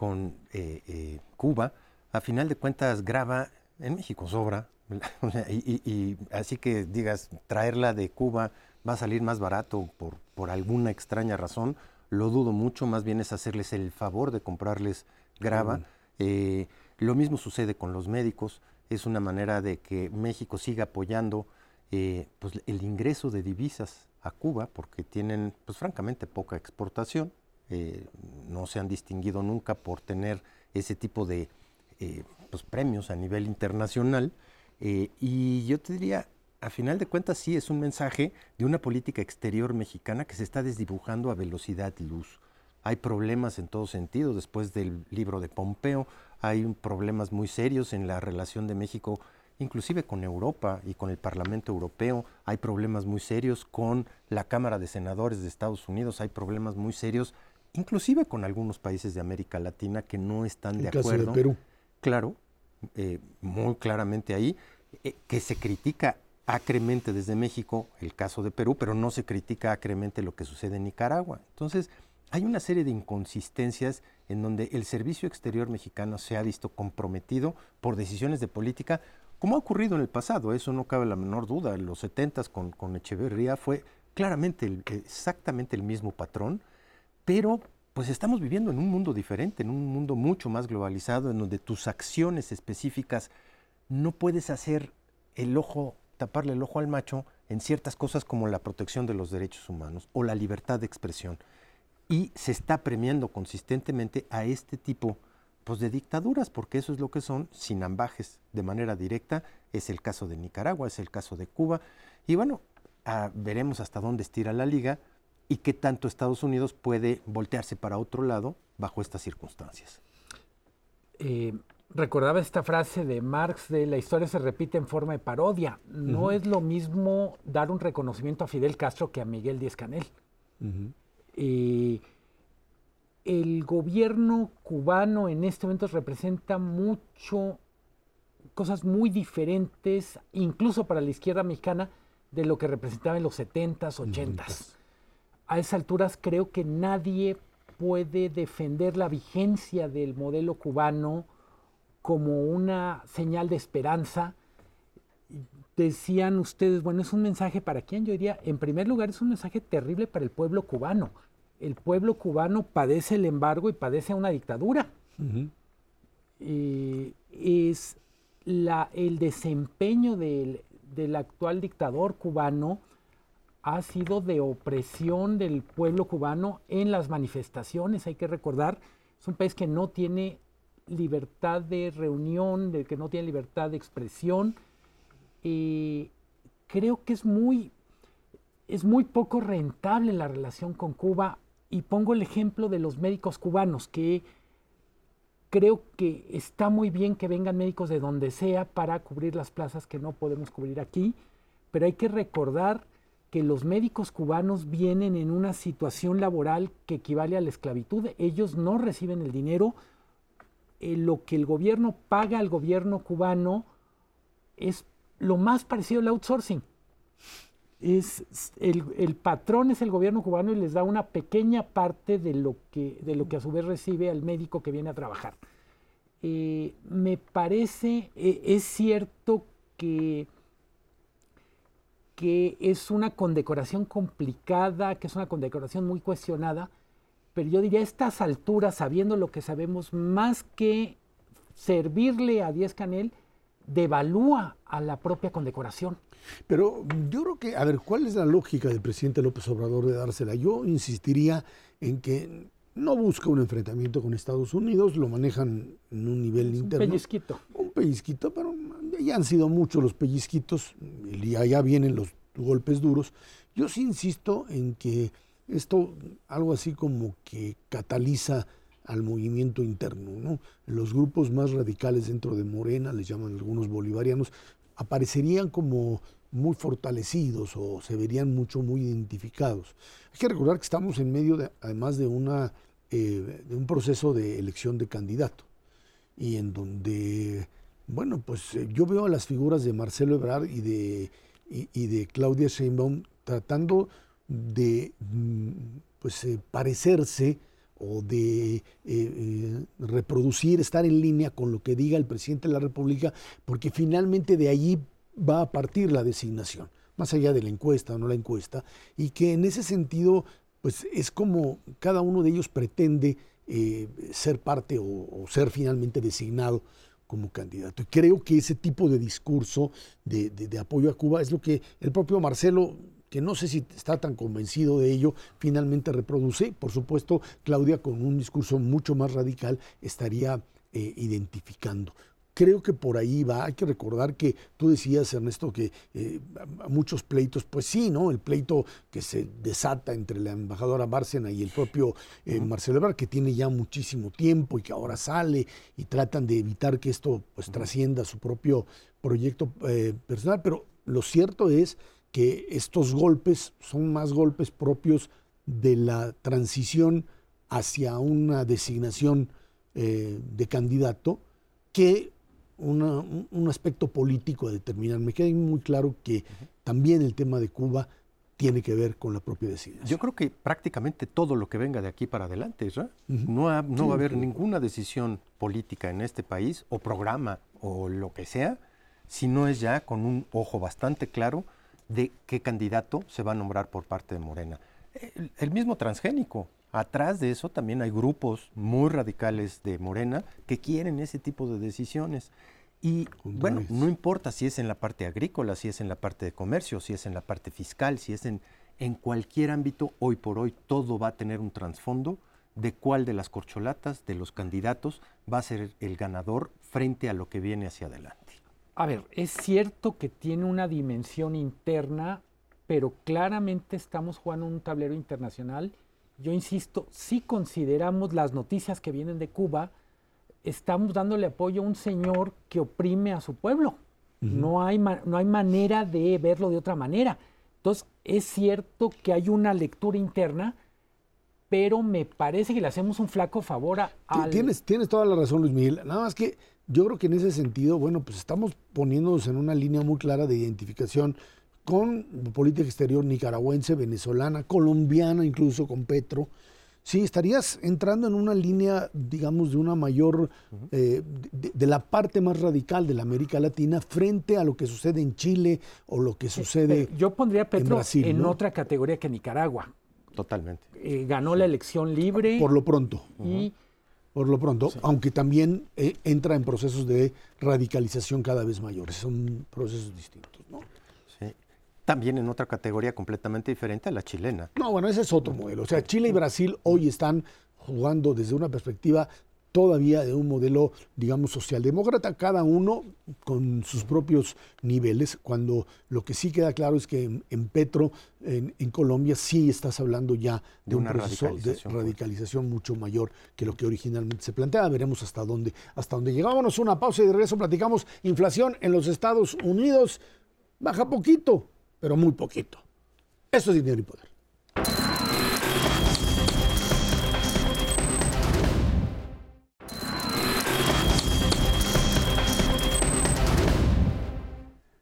con eh, eh, Cuba. A final de cuentas, graba, en México sobra, [laughs] y, así que digas, traerla de Cuba va a salir más barato por, por alguna extraña razón, lo dudo mucho, más bien es hacerles el favor de comprarles grava. Eh, lo mismo sucede con los médicos, es una manera de que México siga apoyando eh, pues, el ingreso de divisas a Cuba, porque tienen, pues francamente, poca exportación, eh, no se han distinguido nunca por tener ese tipo de pues, premios a nivel internacional, y yo te diría, a final de cuentas sí es un mensaje de una política exterior mexicana que se está desdibujando a velocidad luz hay problemas en todo sentido. Después del libro de Pompeo, hay problemas muy serios en la relación de México, inclusive con Europa y con el Parlamento Europeo. Hay problemas muy serios con la Cámara de Senadores de Estados Unidos. Hay problemas muy serios, inclusive con algunos países de América Latina que no están de caso acuerdo. De Perú. Claro, eh, muy claramente ahí, eh, que se critica acremente desde México el caso de Perú, pero no se critica acremente lo que sucede en Nicaragua. Entonces, hay una serie de inconsistencias en donde el servicio exterior mexicano se ha visto comprometido por decisiones de política, como ha ocurrido en el pasado, eso no cabe la menor duda. En los 70 con, con Echeverría fue claramente exactamente el mismo patrón, pero pues estamos viviendo en un mundo diferente, en un mundo mucho más globalizado, en donde tus acciones específicas no puedes hacer el ojo, taparle el ojo al macho en ciertas cosas como la protección de los derechos humanos o la libertad de expresión y se está premiando consistentemente a este tipo pues, de dictaduras, porque eso es lo que son, sin ambajes de manera directa. Es el caso de Nicaragua, es el caso de Cuba. Y bueno, ah, veremos hasta dónde estira la liga y qué tanto Estados Unidos puede voltearse para otro lado bajo estas circunstancias. Eh, recordaba esta frase de Marx de la historia se repite en forma de parodia. No es lo mismo dar un reconocimiento a Fidel Castro que a Miguel Díaz Canel. Eh, el gobierno cubano en este momento representa mucho, cosas muy diferentes, incluso para la izquierda mexicana, de lo que representaba en los 70s, 80s. A esas alturas creo que nadie puede defender la vigencia del modelo cubano como una señal de esperanza. Decían ustedes, bueno, es un mensaje para quién, yo diría, en primer lugar es un mensaje terrible para el pueblo cubano el pueblo cubano padece el embargo y padece una dictadura. es el desempeño del, actual dictador cubano ha sido de opresión del pueblo cubano en las manifestaciones. Hay que recordar, es un país que no tiene libertad de reunión, de que no tiene libertad de expresión. creo que es muy, es muy poco rentable la relación con Cuba y pongo el ejemplo de los médicos cubanos, que creo que está muy bien que vengan médicos de donde sea para cubrir las plazas que no podemos cubrir aquí, pero hay que recordar que los médicos cubanos vienen en una situación laboral que equivale a la esclavitud. Ellos no reciben el dinero. Eh, lo que el gobierno paga al gobierno cubano es lo más parecido al outsourcing es el, patrón es el gobierno cubano y les da una pequeña parte de lo que, de lo que a su vez recibe al médico que viene a trabajar. Eh, me parece, eh, es cierto que, que es una condecoración complicada, que es una condecoración muy cuestionada, pero yo diría a estas alturas, sabiendo lo que sabemos, más que servirle a Díaz Canel, devalúa a la propia condecoración. Pero yo creo que, a ver, ¿cuál es la lógica del presidente López Obrador de dársela? Yo insistiría en que no busca un enfrentamiento con Estados Unidos, lo manejan en un nivel interno. Un pellizquito. Un pellizquito, pero ya han sido muchos los pellizquitos y allá vienen los golpes duros. Yo sí insisto en que esto, algo así como que cataliza al movimiento interno, ¿no? Los grupos más radicales dentro de Morena, les llaman algunos bolivarianos, aparecerían como muy fortalecidos o se verían mucho, muy identificados. Hay que recordar que estamos en medio, de, además de, una, eh, de un proceso de elección de candidato y en donde, bueno, pues eh, yo veo a las figuras de Marcelo Ebrard y de, y, de Claudia Sheinbaum tratando de mm, pues, eh, parecerse o de reproducir, estar en línea con lo que diga el presidente de la República, porque finalmente de allí va a partir la designación, más allá de la encuesta o no la encuesta, y que en ese sentido, pues es como cada uno de ellos pretende eh, ser parte o, ser finalmente designado como candidato. Y creo que ese tipo de discurso de, apoyo a Cuba es lo que el propio Marcelo que no sé si está tan convencido de ello, finalmente reproduce. Por supuesto, Claudia con un discurso mucho más radical estaría eh, identificando creo que por ahí va. Hay que recordar que tú decías, Ernesto, que eh, muchos pleitos, pues sí, ¿no? El pleito que se desata entre la embajadora Bárcena y el propio eh, Marcelo Ebrard, que tiene ya muchísimo tiempo y que ahora sale y tratan de evitar que esto pues trascienda su propio proyecto eh, personal. Pero lo cierto es que estos golpes son más golpes propios de la transición hacia una designación de candidato que un aspecto político a determinar. Me queda muy claro que también el tema de Cuba tiene que ver con la propia decisión. Yo creo que prácticamente todo lo que venga de aquí para adelante, no, no va a haber ninguna decisión política en este país o programa o lo que sea, si no es ya con un ojo bastante claro de qué candidato se va a nombrar por parte de Morena. el mismo transgénico, Atrás de eso también hay grupos muy radicales de Morena que quieren ese tipo de decisiones. Y bueno, no importa si es en la parte agrícola, si es en la parte de comercio, si es en la parte fiscal, si es en, en cualquier ámbito, hoy por hoy todo va a tener un trasfondo de cuál de las corcholatas, de los candidatos, va a ser el ganador frente a lo que viene hacia adelante. A ver, es cierto que tiene una dimensión interna, pero claramente estamos jugando un tablero internacional yo insisto, si consideramos las noticias que vienen de Cuba, estamos dándole apoyo a un señor que oprime a su pueblo. no, hay no hay manera de verlo de otra manera. Entonces, es cierto que hay una lectura interna, pero me parece que le hacemos un flaco favor a... Tienes, tienes toda la razón, Luis Miguel. Nada más que yo creo que en ese sentido, bueno, pues estamos poniéndonos en una línea muy clara de identificación con política exterior nicaragüense, venezolana, colombiana, incluso con Petro, sí, estarías entrando en una línea, digamos, de una mayor, eh, de, la parte más radical de la América Latina frente a lo que sucede en Chile o lo que sucede Yo pondría a Petro en, Brasil, en otra categoría que Nicaragua. Totalmente. Eh, ganó la elección libre. Por lo pronto. Y, por lo pronto, aunque también eh, entra en procesos de radicalización cada vez mayores. Son procesos distintos, ¿no? También en otra categoría completamente diferente a la chilena. No, bueno, ese es otro modelo. O sea, Chile y Brasil hoy están jugando desde una perspectiva todavía de un modelo, digamos, socialdemócrata, cada uno con sus propios niveles, cuando lo que sí queda claro es que en, Petro, en, Colombia, sí estás hablando ya de, un proceso de radicalización mucho mayor que lo que originalmente se planteaba. Veremos hasta dónde, hasta dónde llegábamos. Una pausa y de regreso platicamos inflación en los Estados Unidos. Baja poquito, pero muy poquito. Eso es dinero y poder.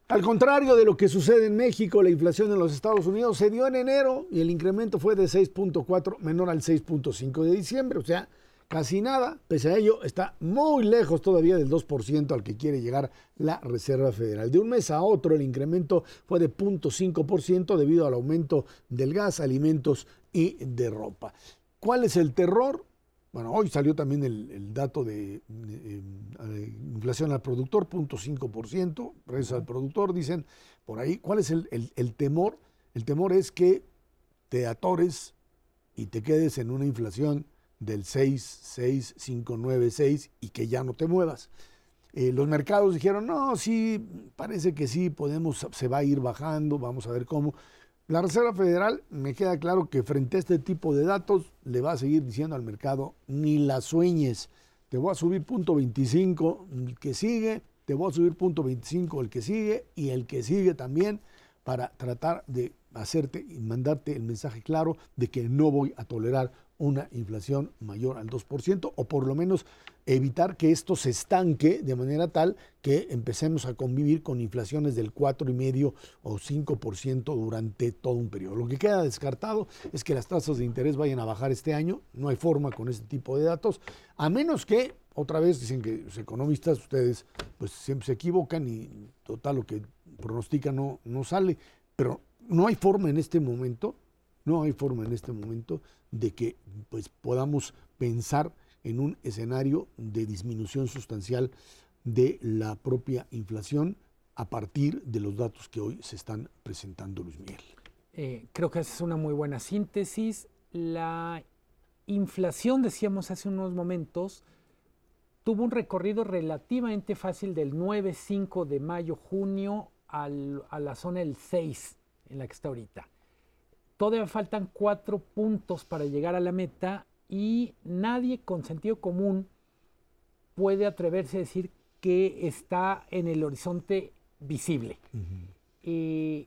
Al contrario de lo que sucede en México, la inflación en los Estados Unidos se dio en enero y el incremento fue de 6.4 menor al 6.5 de diciembre, o sea, casi nada. Pese a ello, está muy lejos todavía del 2% al que quiere llegar la Reserva Federal. De un mes a otro, el incremento fue de 0.5% debido al aumento del gas, alimentos y de ropa. ¿Cuál es el terror? Bueno, hoy salió también el, dato de, inflación al productor, 0.5%, precios al productor, dicen por ahí. ¿Cuál es el, el, temor? El temor es que te atores y te quedes en una inflación del 6, 6, 5, 9, 6 y que ya no te muevas. Eh, los mercados dijeron, no, sí, parece que sí, podemos, se va a ir bajando, vamos a ver cómo. La Reserva Federal, me queda claro que frente a este tipo de datos, le va a seguir diciendo al mercado, ni la sueñes, te voy a subir punto 25 el que sigue, te voy a subir punto 25 el que sigue y el que sigue también para tratar de hacerte y mandarte el mensaje claro de que no voy a tolerar una inflación mayor al 2% o por lo menos evitar que esto se estanque de manera tal que empecemos a convivir con inflaciones del 4,5 o 5% durante todo un periodo. Lo que queda descartado es que las tasas de interés vayan a bajar este año, no hay forma con este tipo de datos, a menos que, otra vez dicen que los economistas, ustedes pues siempre se equivocan y total lo que pronostican no, no sale, pero no hay forma en este momento, no hay forma en este momento de que pues podamos pensar en un escenario de disminución sustancial de la propia inflación a partir de los datos que hoy se están presentando, Luis Miguel. Eh, creo que esa es una muy buena síntesis. La inflación, decíamos hace unos momentos, tuvo un recorrido relativamente fácil del 9-5 de mayo-junio a la zona del 6 en la que está ahorita. Todavía faltan cuatro puntos para llegar a la meta y nadie con sentido común puede atreverse a decir que está en el horizonte visible. Eh,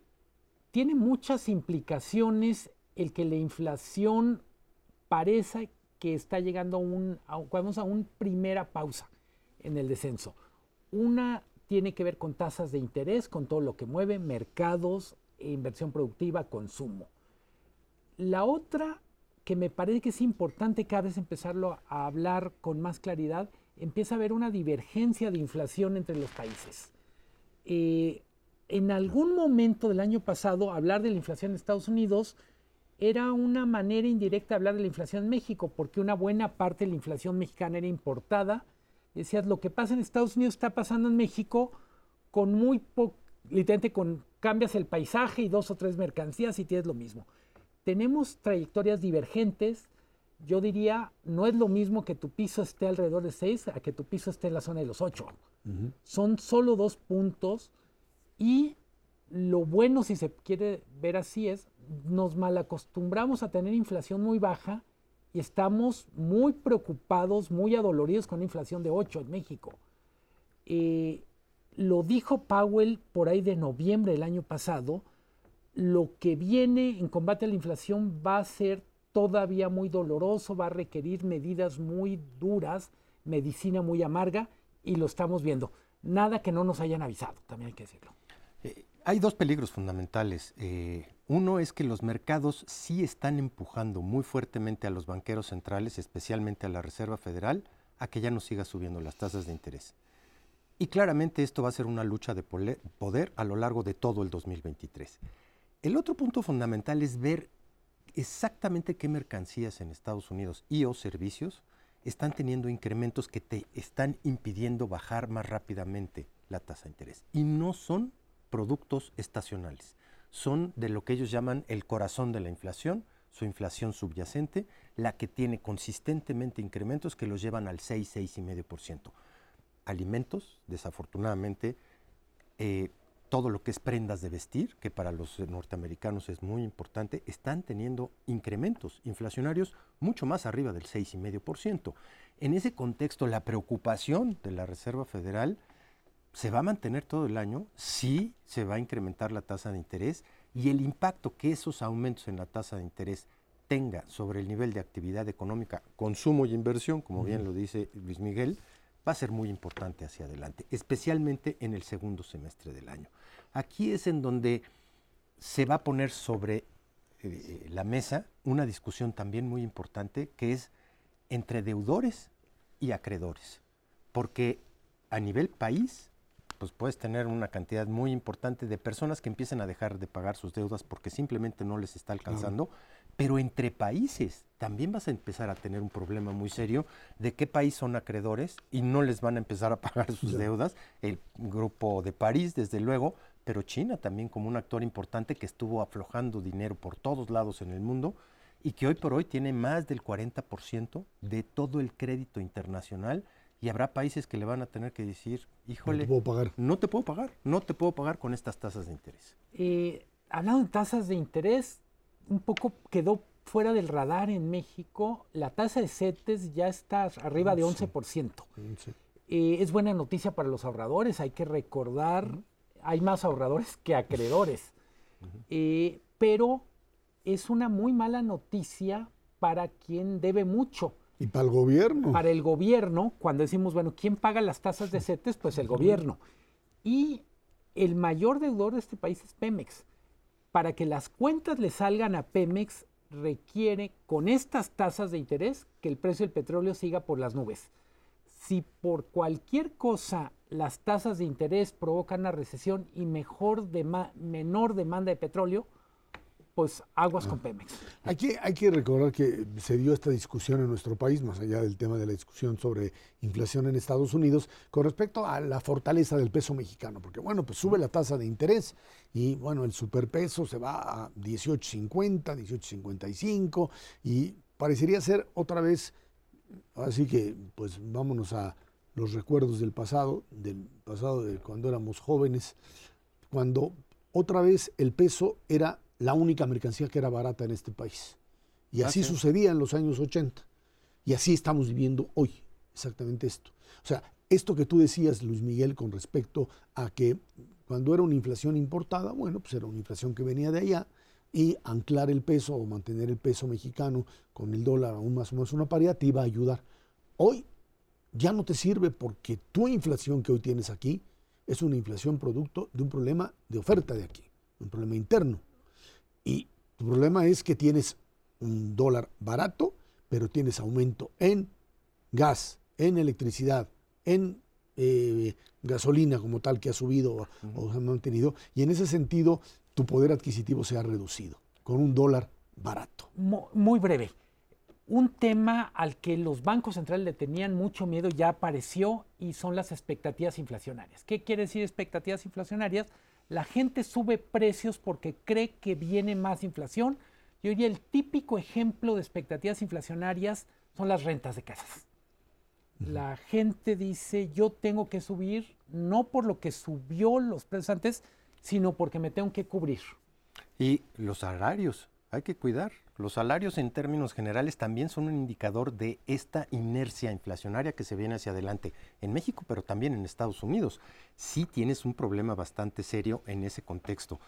tiene muchas implicaciones el que la inflación parece que está llegando a un, a, a una primera pausa en el descenso. Una tiene que ver con tasas de interés, con todo lo que mueve, mercados, inversión productiva, consumo. La otra que me parece que es importante cada vez empezarlo a hablar con más claridad, empieza a haber una divergencia de inflación entre los países. Eh, en algún momento del año pasado, hablar de la inflación en Estados Unidos era una manera indirecta de hablar de la inflación en México, porque una buena parte de la inflación mexicana era importada. Decías, lo que pasa en Estados Unidos está pasando en México con muy poco, literalmente con, cambias el paisaje y dos o tres mercancías y tienes lo mismo tenemos trayectorias divergentes. Yo diría, no es lo mismo que tu piso esté alrededor de 6 a que tu piso esté en la zona de los 8. Son solo dos puntos y lo bueno, si se quiere ver así, es nos malacostumbramos a tener inflación muy baja y estamos muy preocupados, muy adoloridos con una inflación de 8 en México. Eh, lo dijo Powell por ahí de noviembre del año pasado, lo que viene en combate a la inflación va a ser todavía muy doloroso, va a requerir medidas muy duras, medicina muy amarga, y lo estamos viendo. Nada que no nos hayan avisado, también hay que decirlo. Eh, hay dos peligros fundamentales. Eh, uno es que los mercados sí están empujando muy fuertemente a los banqueros centrales, especialmente a la Reserva Federal, a que ya no siga subiendo las tasas de interés. Y claramente esto va a ser una lucha de poder a lo largo de todo el 2023. El otro punto fundamental es ver exactamente qué mercancías en Estados Unidos y o servicios están teniendo incrementos que te están impidiendo bajar más rápidamente la tasa de interés. Y no son productos estacionales, son de lo que ellos llaman el corazón de la inflación, su inflación subyacente, la que tiene consistentemente incrementos que los llevan al 6, 6,5%. Alimentos, desafortunadamente, eh, todo lo que es prendas de vestir, que para los norteamericanos es muy importante, están teniendo incrementos inflacionarios mucho más arriba del 6,5%. En ese contexto, la preocupación de la Reserva Federal se va a mantener todo el año, sí se va a incrementar la tasa de interés y el impacto que esos aumentos en la tasa de interés tenga sobre el nivel de actividad económica, consumo y inversión, como bien lo dice Luis Miguel, va a ser muy importante hacia adelante, especialmente en el segundo semestre del año. Aquí es en donde se va a poner sobre eh, la mesa una discusión también muy importante que es entre deudores y acreedores, porque a nivel país pues puedes tener una cantidad muy importante de personas que empiecen a dejar de pagar sus deudas porque simplemente no les está alcanzando, pero entre países también vas a empezar a tener un problema muy serio de qué país son acreedores y no les van a empezar a pagar sus deudas. El grupo de París, desde luego, pero China también como un actor importante que estuvo aflojando dinero por todos lados en el mundo y que hoy por hoy tiene más del 40% de todo el crédito internacional y habrá países que le van a tener que decir, híjole, no te puedo pagar, no te puedo pagar, no te puedo pagar con estas tasas de interés. Eh, hablando de tasas de interés, un poco quedó fuera del radar en México, la tasa de CETES ya está arriba de 11%. Eh, es buena noticia para los ahorradores, hay que recordar, hay más ahorradores que acreedores, eh, pero es una muy mala noticia para quien debe mucho. Y para el gobierno. Para el gobierno, cuando decimos, bueno, ¿quién paga las tasas de CETES? Pues el gobierno. Y el mayor deudor de este país es Pemex. Para que las cuentas le salgan a Pemex, requiere con estas tasas de interés que el precio del petróleo siga por las nubes. Si por cualquier cosa las tasas de interés provocan una recesión y mejor menor demanda de petróleo, pues aguas con Pemex. Hay que, hay que recordar que se dio esta discusión en nuestro país, más allá del tema de la discusión sobre inflación en Estados Unidos, con respecto a la fortaleza del peso mexicano, porque bueno, pues sube la tasa de interés y bueno, el superpeso se va a 18.50, 18.55 y parecería ser otra vez, así que pues vámonos a los recuerdos del pasado, del pasado de cuando éramos jóvenes, cuando otra vez el peso era la única mercancía que era barata en este país. Y así sucedía en los años 80. Y así estamos viviendo hoy, exactamente esto. O sea, esto que tú decías, Luis Miguel, con respecto a que cuando era una inflación importada, bueno, pues era una inflación que venía de allá, y anclar el peso o mantener el peso mexicano con el dólar aún más o menos una paridad te iba a ayudar. Hoy ya no te sirve porque tu inflación que hoy tienes aquí es una inflación producto de un problema de oferta de aquí, un problema interno. Y tu problema es que tienes un dólar barato, pero tienes aumento en gas, en electricidad, en eh, gasolina como tal que ha subido o, se ha mantenido. Y en ese sentido, tu poder adquisitivo se ha reducido con un dólar barato. Muy breve. Un tema al que los bancos centrales le tenían mucho miedo ya apareció y son las expectativas inflacionarias. ¿Qué quiere decir expectativas inflacionarias? La gente sube precios porque cree que viene más inflación. Y hoy el típico ejemplo de expectativas inflacionarias son las rentas de casas. La gente dice, yo tengo que subir no por lo que subió los precios antes, sino porque me tengo que cubrir. Y los salarios, hay que cuidar. Los salarios en términos generales también son un indicador de esta inercia inflacionaria que se viene hacia adelante en México, pero también en Estados Unidos. Sí tienes un problema bastante serio en ese contexto.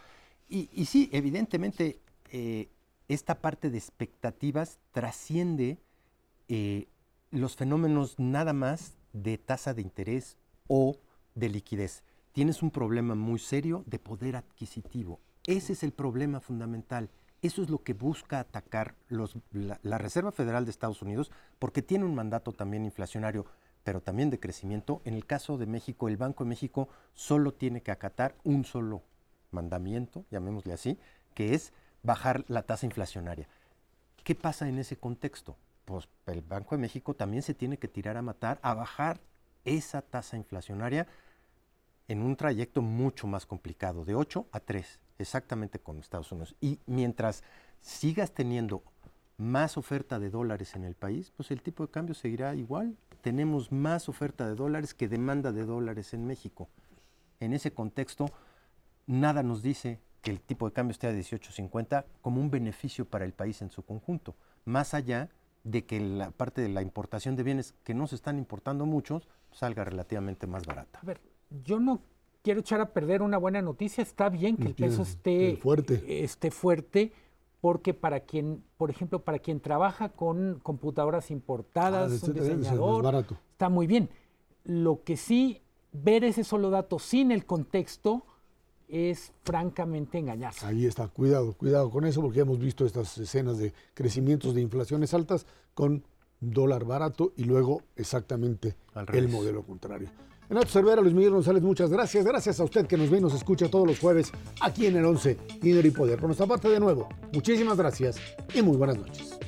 Y, sí, evidentemente, eh, esta parte de expectativas trasciende eh, los fenómenos nada más de tasa de interés o de liquidez. Tienes un problema muy serio de poder adquisitivo. Ese es el problema fundamental eso es lo que busca atacar la, Reserva Federal de Estados Unidos, porque tiene un mandato también inflacionario, pero también de crecimiento. En el caso de México, el Banco de México solo tiene que acatar un solo mandamiento, llamémosle así, que es bajar la tasa inflacionaria. ¿Qué pasa en ese contexto? Pues el Banco de México también se tiene que tirar a matar a bajar esa tasa inflacionaria en un trayecto mucho más complicado, de 8 a 3 exactamente con Estados Unidos. Y mientras sigas teniendo más oferta de dólares en el país, pues el tipo de cambio seguirá igual. Tenemos más oferta de dólares que demanda de dólares en México. En ese contexto, nada nos dice que el tipo de cambio esté a 18.50 como un beneficio para el país en su conjunto, más allá de que la parte de la importación de bienes que no se están importando muchos salga relativamente más barata. A ver, yo no quiero echar a perder una buena noticia. Está bien que el peso esté fuerte. esté fuerte, porque para quien, por ejemplo, para quien trabaja con computadoras importadas, Ah, un diseñador, barato. está muy bien. Lo que sí, ver ese solo dato sin el contexto es francamente engañarse. Ahí está, cuidado, cuidado con eso, porque hemos visto estas escenas de crecimientos de inflaciones altas con dólar barato y luego exactamente el modelo contrario. Renato Cervera, Luis Miguel González, muchas gracias. Gracias a usted que nos ve y nos escucha todos los jueves aquí en el 11, Dinero y Poder. Por nuestra parte, de nuevo, muchísimas gracias y muy buenas noches.